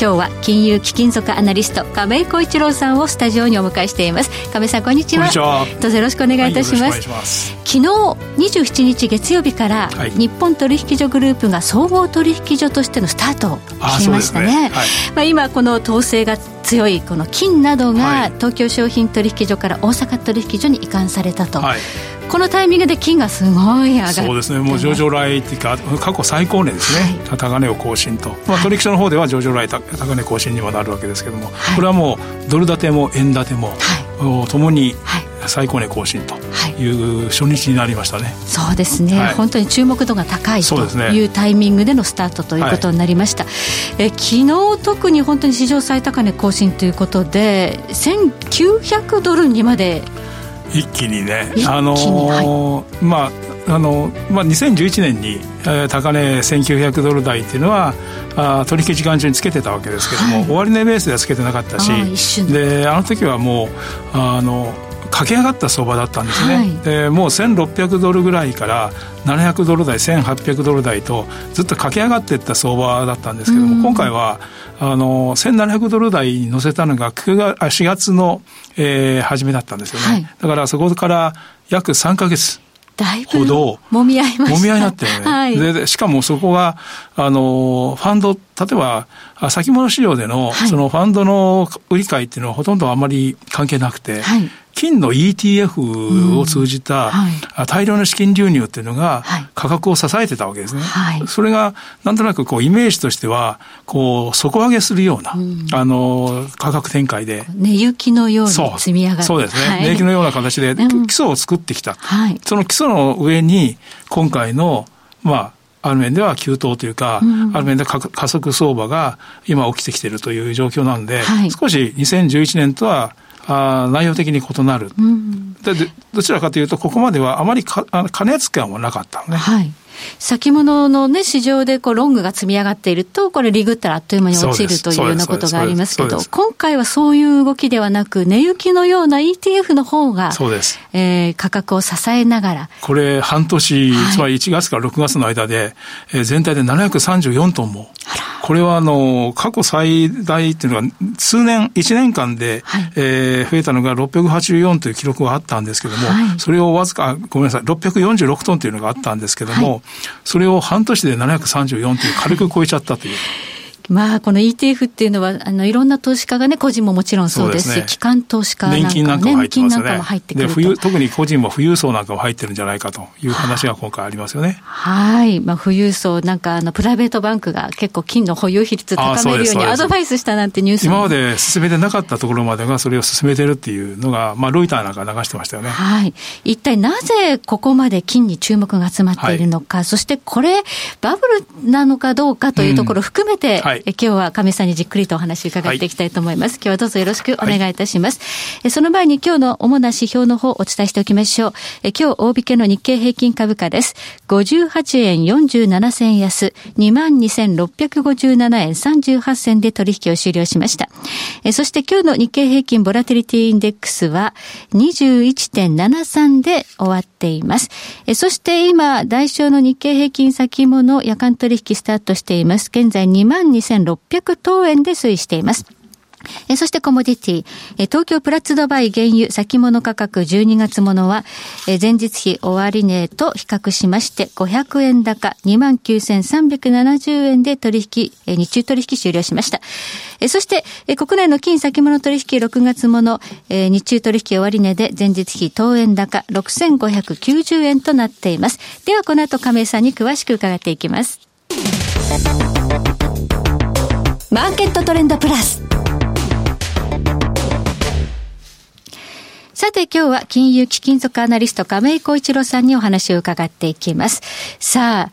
今日は金融貴金属アナリスト亀井浩一郎さんをスタジオにお迎えしています。亀井さんこんにちは。どうぞよろしくお願いいたします。はいます、昨日27日月曜日から、はい、日本取引所グループが総合取引所としてのスタートを切りましたね、ね。はい、まあ、今この統制が強いこの金などが東京商品取引所から大阪取引所に移管されたと、はい。このタイミングで金がすごい上がってそうですね。もう上場来っていうか過去最高値ですね、はい、高値を更新と、まあ、取引所の方では上場来高値更新にもなるわけですけども、はい、これはもうドル建ても円建ても、はい、ともに最高値更新という初日になりましたね、そうですね、はい、本当に注目度が高いというタイミングでのスタートということになりました、はい、え昨日特に本当に史上最高値更新ということで1900ドルにまで一気にねあのーはい、まああのまあ、2011年に、えー、高値1900ドル台っていうのはあ取引時間中につけてたわけですけども、はい、終値ベースではつけてなかったしで。あの時はもうあの駆け上がった相場だったんですね、はい、でもう1600ドルぐらいから700ドル台1800ドル台とずっと駆け上がっていった相場だったんですけども、今回はあの1700ドル台に乗せたのが9月4月の、えー、初めだったんですよね、はい、だからそこから約3か月ほど。もみ合いまもみ合いになってね、はい、でしかもそこはあのファンド例えば先物市場での、はい、そのファンドの売り買いっていうのはほとんどあまり関係なくて、はい、金の ETF を通じた大量の資金流入っていうのが価格を支えてたわけですね。はい、それがなんとなくこうイメージとしてはこう底上げするような、うん、あの価格展開で。値行きのように積み上がる。そうですね。はい、値行きのような形で基礎を作ってきた。はい、その基礎の上に今回のまあある面では急騰というか、うん、ある面で加速相場が今起きてきているという状況なんで、はい、少し2011年とはあ内容的に異なる、うん、でどちらかというとここまではあまりかあ加熱感はなかったのね。はい先物のね、市場でこうロングが積み上がっていると、これ、リグったらあっという間に落ちるというようなことがありますけど、今回はそういう動きではなく、値行きのような ETF の方が、そうです。えー、価格を支えながら。これ、半年、はい、つまり1月から6月の間で、えー、全体で734トンも。これはあの過去最大っていうのは数年1年間で、はい、えー、増えたのが684という記録があったんですけども、はい、それをわずかごめんなさい646トンというのがあったんですけども、はい、それを半年で734という軽く超えちゃったという。まあ、この ETF っていうのは、あの、いろんな投資家がね、個人ももちろんそうですし、すね、機関投資家なんか、ね、年金なんかも入ってますよね。入って特に個人も富裕層なんかも入ってるんじゃないかという話が今回ありますよね。はい。まあ、富裕層、なんか、あの、プライベートバンクが結構金の保有比率高めるようにアドバイスしたなんてニュース今まで進めてなかったところまでがそれを進めてるっていうのが、まあ、ロイターなんか流してましたよね。はい。一体なぜここまで金に注目が集まっているのか、はい、そしてこれ、バブルなのかどうかというところを含めて、うんはい、今日は上さんにじっくりとお話伺っていきたいと思います。はい、今日はどうぞよろしくお願いいたします。はい、その前に今日の主な指標の方をお伝えしておきましょう。え今日大引けの日経平均株価です。58円47銭安、22,657円38銭で取引を終了しました。えそして今日の日経平均ボラテリティインデックスは21.73で終わっています。えそして今、代償の日経平均先物夜間取引スタートしています。現在2600等円で推移しています。えそしてコモディティ、え東京プラッツドバイ原油先物価格12月ものは、え前日比終値と比較しまして500円高29,370円で取引、え日中取引終了しました。えそして、え国内の金先物取引6月もの、え日中取引終値で前日比当円高6,590円となっています。ではこの後亀井さんに詳しく伺っていきます。マーケットトレンドプラス。さて今日は金融貴金属アナリスト亀井光一郎さんにお話を伺っていきます。さあ、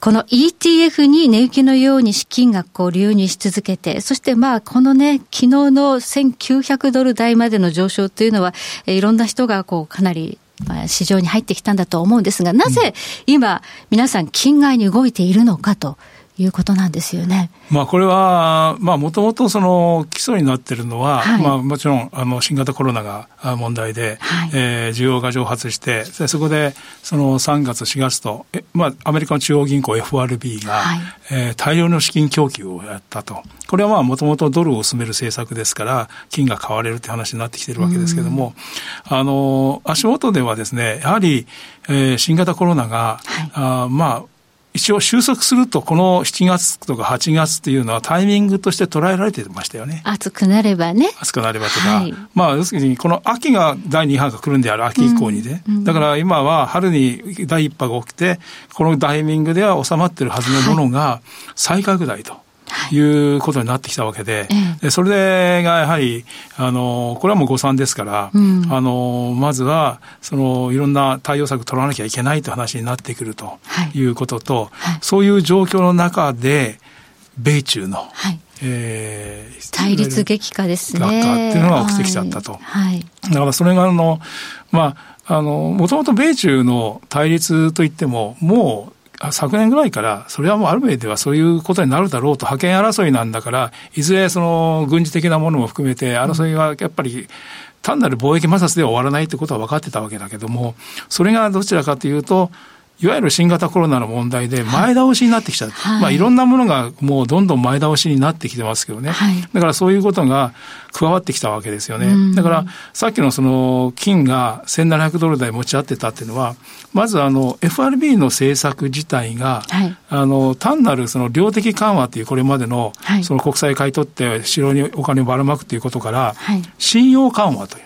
この ETF に値行きのように資金がこう流入し続けて、そしてまあこのね、昨日の1900ドル台までの上昇というのは、いろんな人がこうかなり市場に入ってきたんだと思うんですが、なぜ今、皆さん、金買いに動いているのかということなんですよね。まあ、これは、まあ、もともとその基礎になっているのは、はい、まあ、もちろん、あの、新型コロナが問題で、はい、えー、需要が蒸発して、でそこで、その3月、4月と、えまあ、アメリカの中央銀行 FRB が、はい、えー、大量の資金供給をやったと。これはまあ、もともとドルを進める政策ですから、金が買われるって話になってきてるわけですけれども、あの、足元ではですね、やはり、えー、新型コロナが、はい、あまあ、一応収束すると、この7月とか8月っていうのはタイミングとして捉えられてましたよね。暑くなればね。暑くなればとか。はい、まあ、要するに、この秋が第2波が来るんである、秋以降にね。うんうん、だから今は春に第1波が起きて、このタイミングでは収まってるはずのものが再拡大と。いうことになってきたわけで、でそれがやはり、あの、これはもう誤算ですから、うん、あの、まずは、その、いろんな対応策取らなきゃいけないという話になってくるとい。うことと、はい。はい、そういう状況の中で、米中の、はい、えー、対立激化ですね。っていうのが起きてきちゃったと。はい、だからそれがあの、まあ、あの、もともと米中の対立といっても、もう昨年ぐらいから、それはもうある面ではそういうことになるだろうと、覇権争いなんだから、いずれその軍事的なものも含めて、争いはやっぱり、単なる貿易摩擦では終わらないってことは分かってたわけだけども、それがどちらかというと、いわゆる新型コロナの問題で前倒しになってきちゃう。はい、まあいろんなものがもうどんどん前倒しになってきてますけどね。はい、だからそういうことが加わってきたわけですよね。だからさっきのその金が1700ドル台持ち合ってたっていうのは、まずあの FRB の政策自体が、はい、あの単なるその量的緩和というこれまでのその国債買い取って市場にお金をばらまくということから、信用緩和という。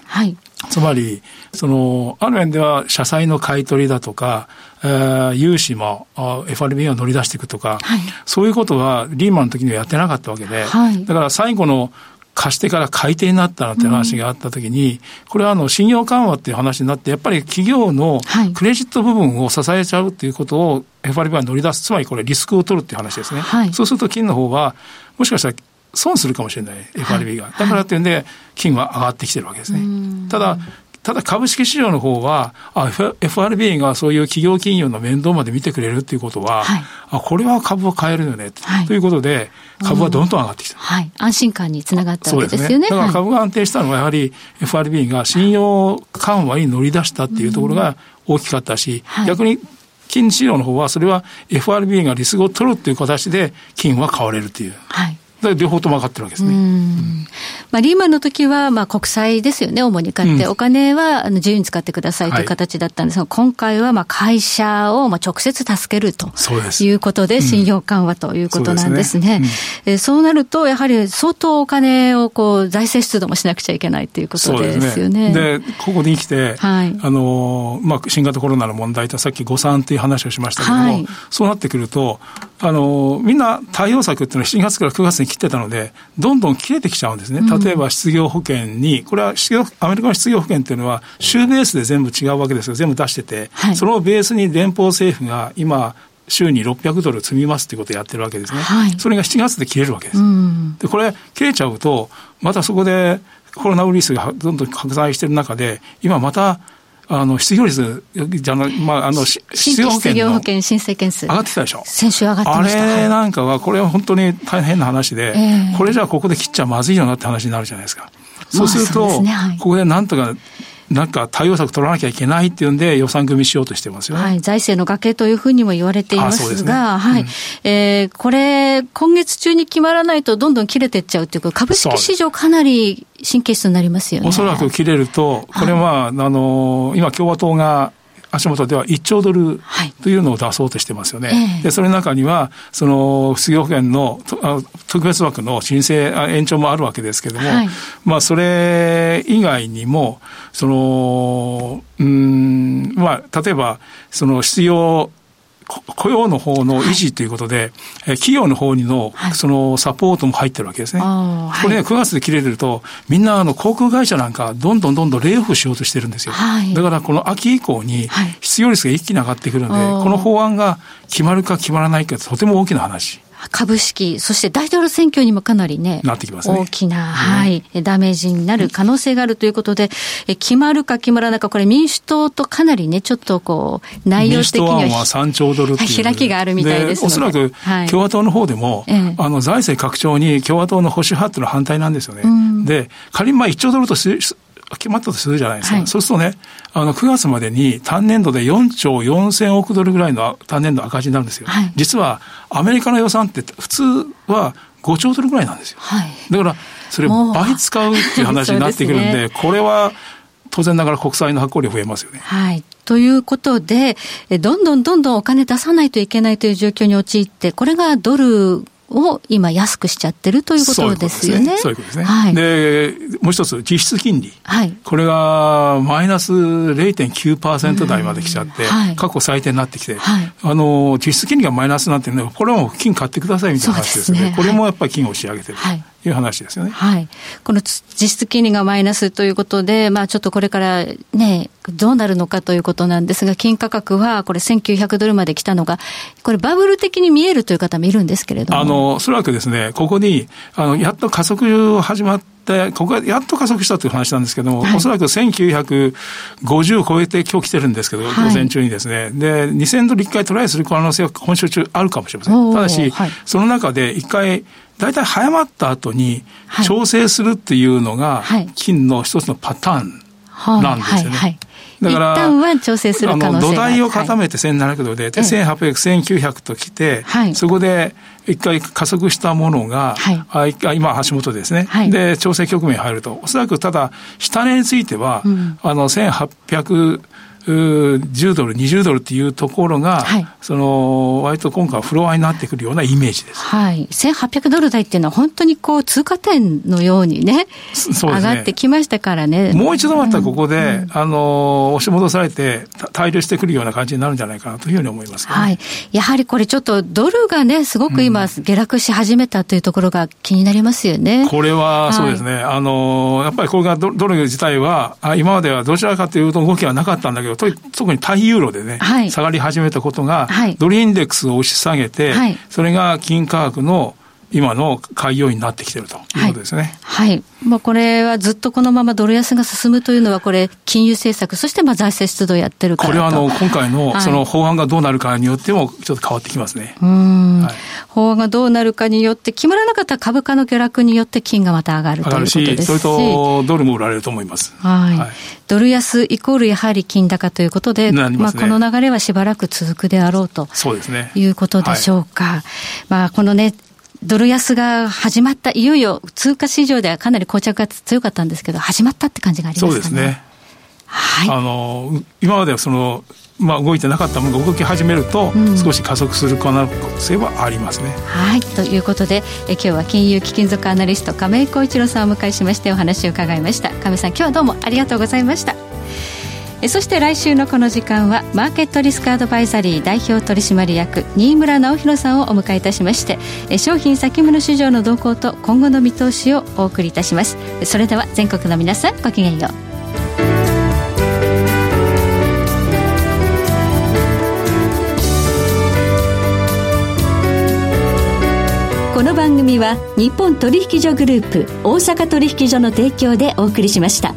つまり、その、ある面では社債の買い取りだとか、えー、融資も FRB が乗り出していくとか、はい、そういうことはリーマンの時にはやってなかったわけで、はい、だから最後の貸してから買い手になったなんて話があったときに、これはあの信用緩和っていう話になって、やっぱり企業のクレジット部分を支えちゃうっていうことを FRB は乗り出す、つまりこれリスクを取るっていう話ですね。はい、そうすると金の方は、もしかしたら損するかもしれない、FRB が。だからっていうんで、金は上がってきてるわけですね。ただ、ただ株式市場の方は、あ、FRB がそういう企業金融の面倒まで見てくれるっていうことは、はい、あ、これは株は買えるよね、はい、ということで、株はどんどん上がってきた。はい。安心感につながったわけですよね。ねだから株が安定したのは、やはり FRB が信用緩和に乗り出したっていうところが大きかったし、逆に金市場の方は、それは FRB がリスクを取るっていう形で金は買われるっていう。はい。両方とも上がってるわけですね。まあ、リーマンの時は、まあ、国債ですよね、主に買って、うん、お金はあの自由に使ってくださいとい。う形だったんです。が、はい、今回はまあ会社をまあ直接助けるということで、信用緩和ということなんですね。そう、えそうなると、やはり相当お金をこう財政出動もしなくちゃいけないということですよね。で、ね、ここに来て、はい、あのまあ、新型コロナの問題とさっき誤算という話をしましたけれども、はい、そうなってくると、あのみんな対応策っていうのは7月から9月に切ってたので、どんどん切れてきちゃうんですね。例えば失業保険に、これは失業アメリカの失業保険っていうのは、週ベースで全部違うわけですよ。全部出してて、はい、そのベースに連邦政府が今、週に600ドル積みますっていうことをやってるわけですね。はい、それが7月で切れるわけです。で、これ、切れちゃうと、またそこでコロナウイルスがどんどん拡大している中で、今また、あの、失業率じゃな、まあ、あの、失業保険。失業保険申請件数。上がってきたでしょ？先週上がってました。あれなんかは、これは本当に大変な話で、えー、これじゃあここで切っちゃまずいよなって話になるじゃないですか。そうすると、ねはい、ここでなんとかなんか対応策取らなきゃいけないっていうんで予算組みしようとしてますよね。はい、財政の崖というふうにも言われていますが、ね、はい、うん、えー、これ、今月中に決まらないとどんどん切れていっちゃうっていうか、株式市場かなり神経質になりますよね。おそらく切れると、これは、はい、あの、今共和党が足元では1兆ドルというのを出そうとしてますよね。はい、で、それの中には、その、失業保険の特別枠の申請、延長もあるわけですけれども、はい、まあ、それ以外にも、その、うん、まあ、例えば、その失業雇用の方の維持ということで、はい、企業の方にの、そのサポートも入ってるわけですね。はい、これね、9月で切れてると、みんなあの航空会社なんか、どんどんどんどんレイオフしようとしてるんですよ。はい、だからこの秋以降に、失業率が一気に上がってくるので、この法案が決まるか決まらないかとても大きな話。株式、そして大統領選挙にもかなりね、なってきますね大きな、はい、ダメージになる可能性があるということで、え決まるか決まらないか、これ民主党とかなりね、ちょっとこう、内容的には。民主党案は3兆ドル。開きがあるみたいですおそらく、共和党の方でも、はい、あの、財政拡張に共和党の保守派っていうのは反対なんですよね。うん、で、仮にまあ1兆ドルと決まったとするじゃないですか。はい、そうするとね、あの、9月までに単年度で4兆4000億ドルぐらいの単年度赤字になるんですよ。はい、実は、アメリカの予算って普通は5兆ドルぐらいなんですよ。はい、だから、それ倍使うっていう話になってくるんで、でね、これは、当然ながら国債の発行量増えますよね。はい。ということで、どんどんどんどんお金出さないといけないという状況に陥って、これがドルを今安くしちゃってるということですよね。そういうことですね。はい、で、もう一つ、実質金利。はい、これがマイナス0.9%台まで来ちゃって、はい、過去最低になってきて、はい、あの、実質金利がマイナスになってね、これはもう金買ってくださいみたいな話ですね。すねこれもやっぱり金を押し上げてる。はいいう話ですよね。はい。この実質金利がマイナスということで、まあちょっとこれからね、どうなるのかということなんですが、金価格はこれ1900ドルまで来たのが、これバブル的に見えるという方もいるんですけれども。あの、おそらくですね、ここに、あの、やっと加速始まって、ここがやっと加速したという話なんですけども、はい、おそらく1950を超えて今日来てるんですけど、はい、午前中にですね。で、2000ドル1回トライする可能性は今週中あるかもしれません。ただし、はい、その中で1回、大体早まった後に調整するっていうのが、金の一つのパターンなんですよね。だから、一旦は調整する可能性土台を固めて1700度で、はい、で1800、1900と来て、はい、そこで一回加速したものが、はい、あ今、橋本ですね、はい、で、調整局面に入ると、おそらくただ、下値については、うん、あの、1800、10ドル、20ドルっていうところが、はい、その割と今回はフロアになってくるようなイメージです。はい。1800ドル台っていうのは本当にこう通過点のようにね、ね上がってきましたからね。もう一度またここで、うん、あの、押し戻されて滞留してくるような感じになるんじゃないかなというふうに思います、ね、はい。やはりこれちょっとドルがね、すごく今下落し始めたというところが気になりますよね。これはそうですね。はい、あの、やっぱりこれがドル自体は、今まではどちらかというと動きはなかったんだけど、特に対ユーロでね、はい、下がり始めたことが、はい、ドルインデックスを押し下げて、はい、それが金価格の今の買い要因になってきているということですね。はい。はい、まあ、これはずっとこのままドル安が進むというのは、これ、金融政策、そしてまあ財政出動やってるからこれはあの、今回のその法案がどうなるかによっても、ちょっと変わってきますね。うん、はい、法案がどうなるかによって、決まらなかった株価の下落によって金がまた上がるということですし、それとドルも売られると思います。はい。はい、ドル安イコールやはり金高ということで、ね、まあ、この流れはしばらく続くであろうと。そうですね。いうことでしょうか。はい、まあ、このね、ドル安が始まった、いよいよ通貨市場ではかなり膠着が強かったんですけど、始まったって感じがありますね。そうですね。はい。あの、今まではその、まあ、動いてなかったものが動き始めると、少し加速する可能性はありますね。はいということでえ今日は金融貴金属アナリスト亀井浩一郎さんをお迎えしましてお話を伺いました亀井さん今日はどうもありがとうございました。そして来週のこの時間はマーケットリスクアドバイザリー代表取締役新村直弘さんをお迎えいたしまして商品先物市場の動向と今後の見通しをお送りいたしますそれでは全国の皆さんごきげんようこの番組は日本取引所グループ大阪取引所の提供でお送りしました。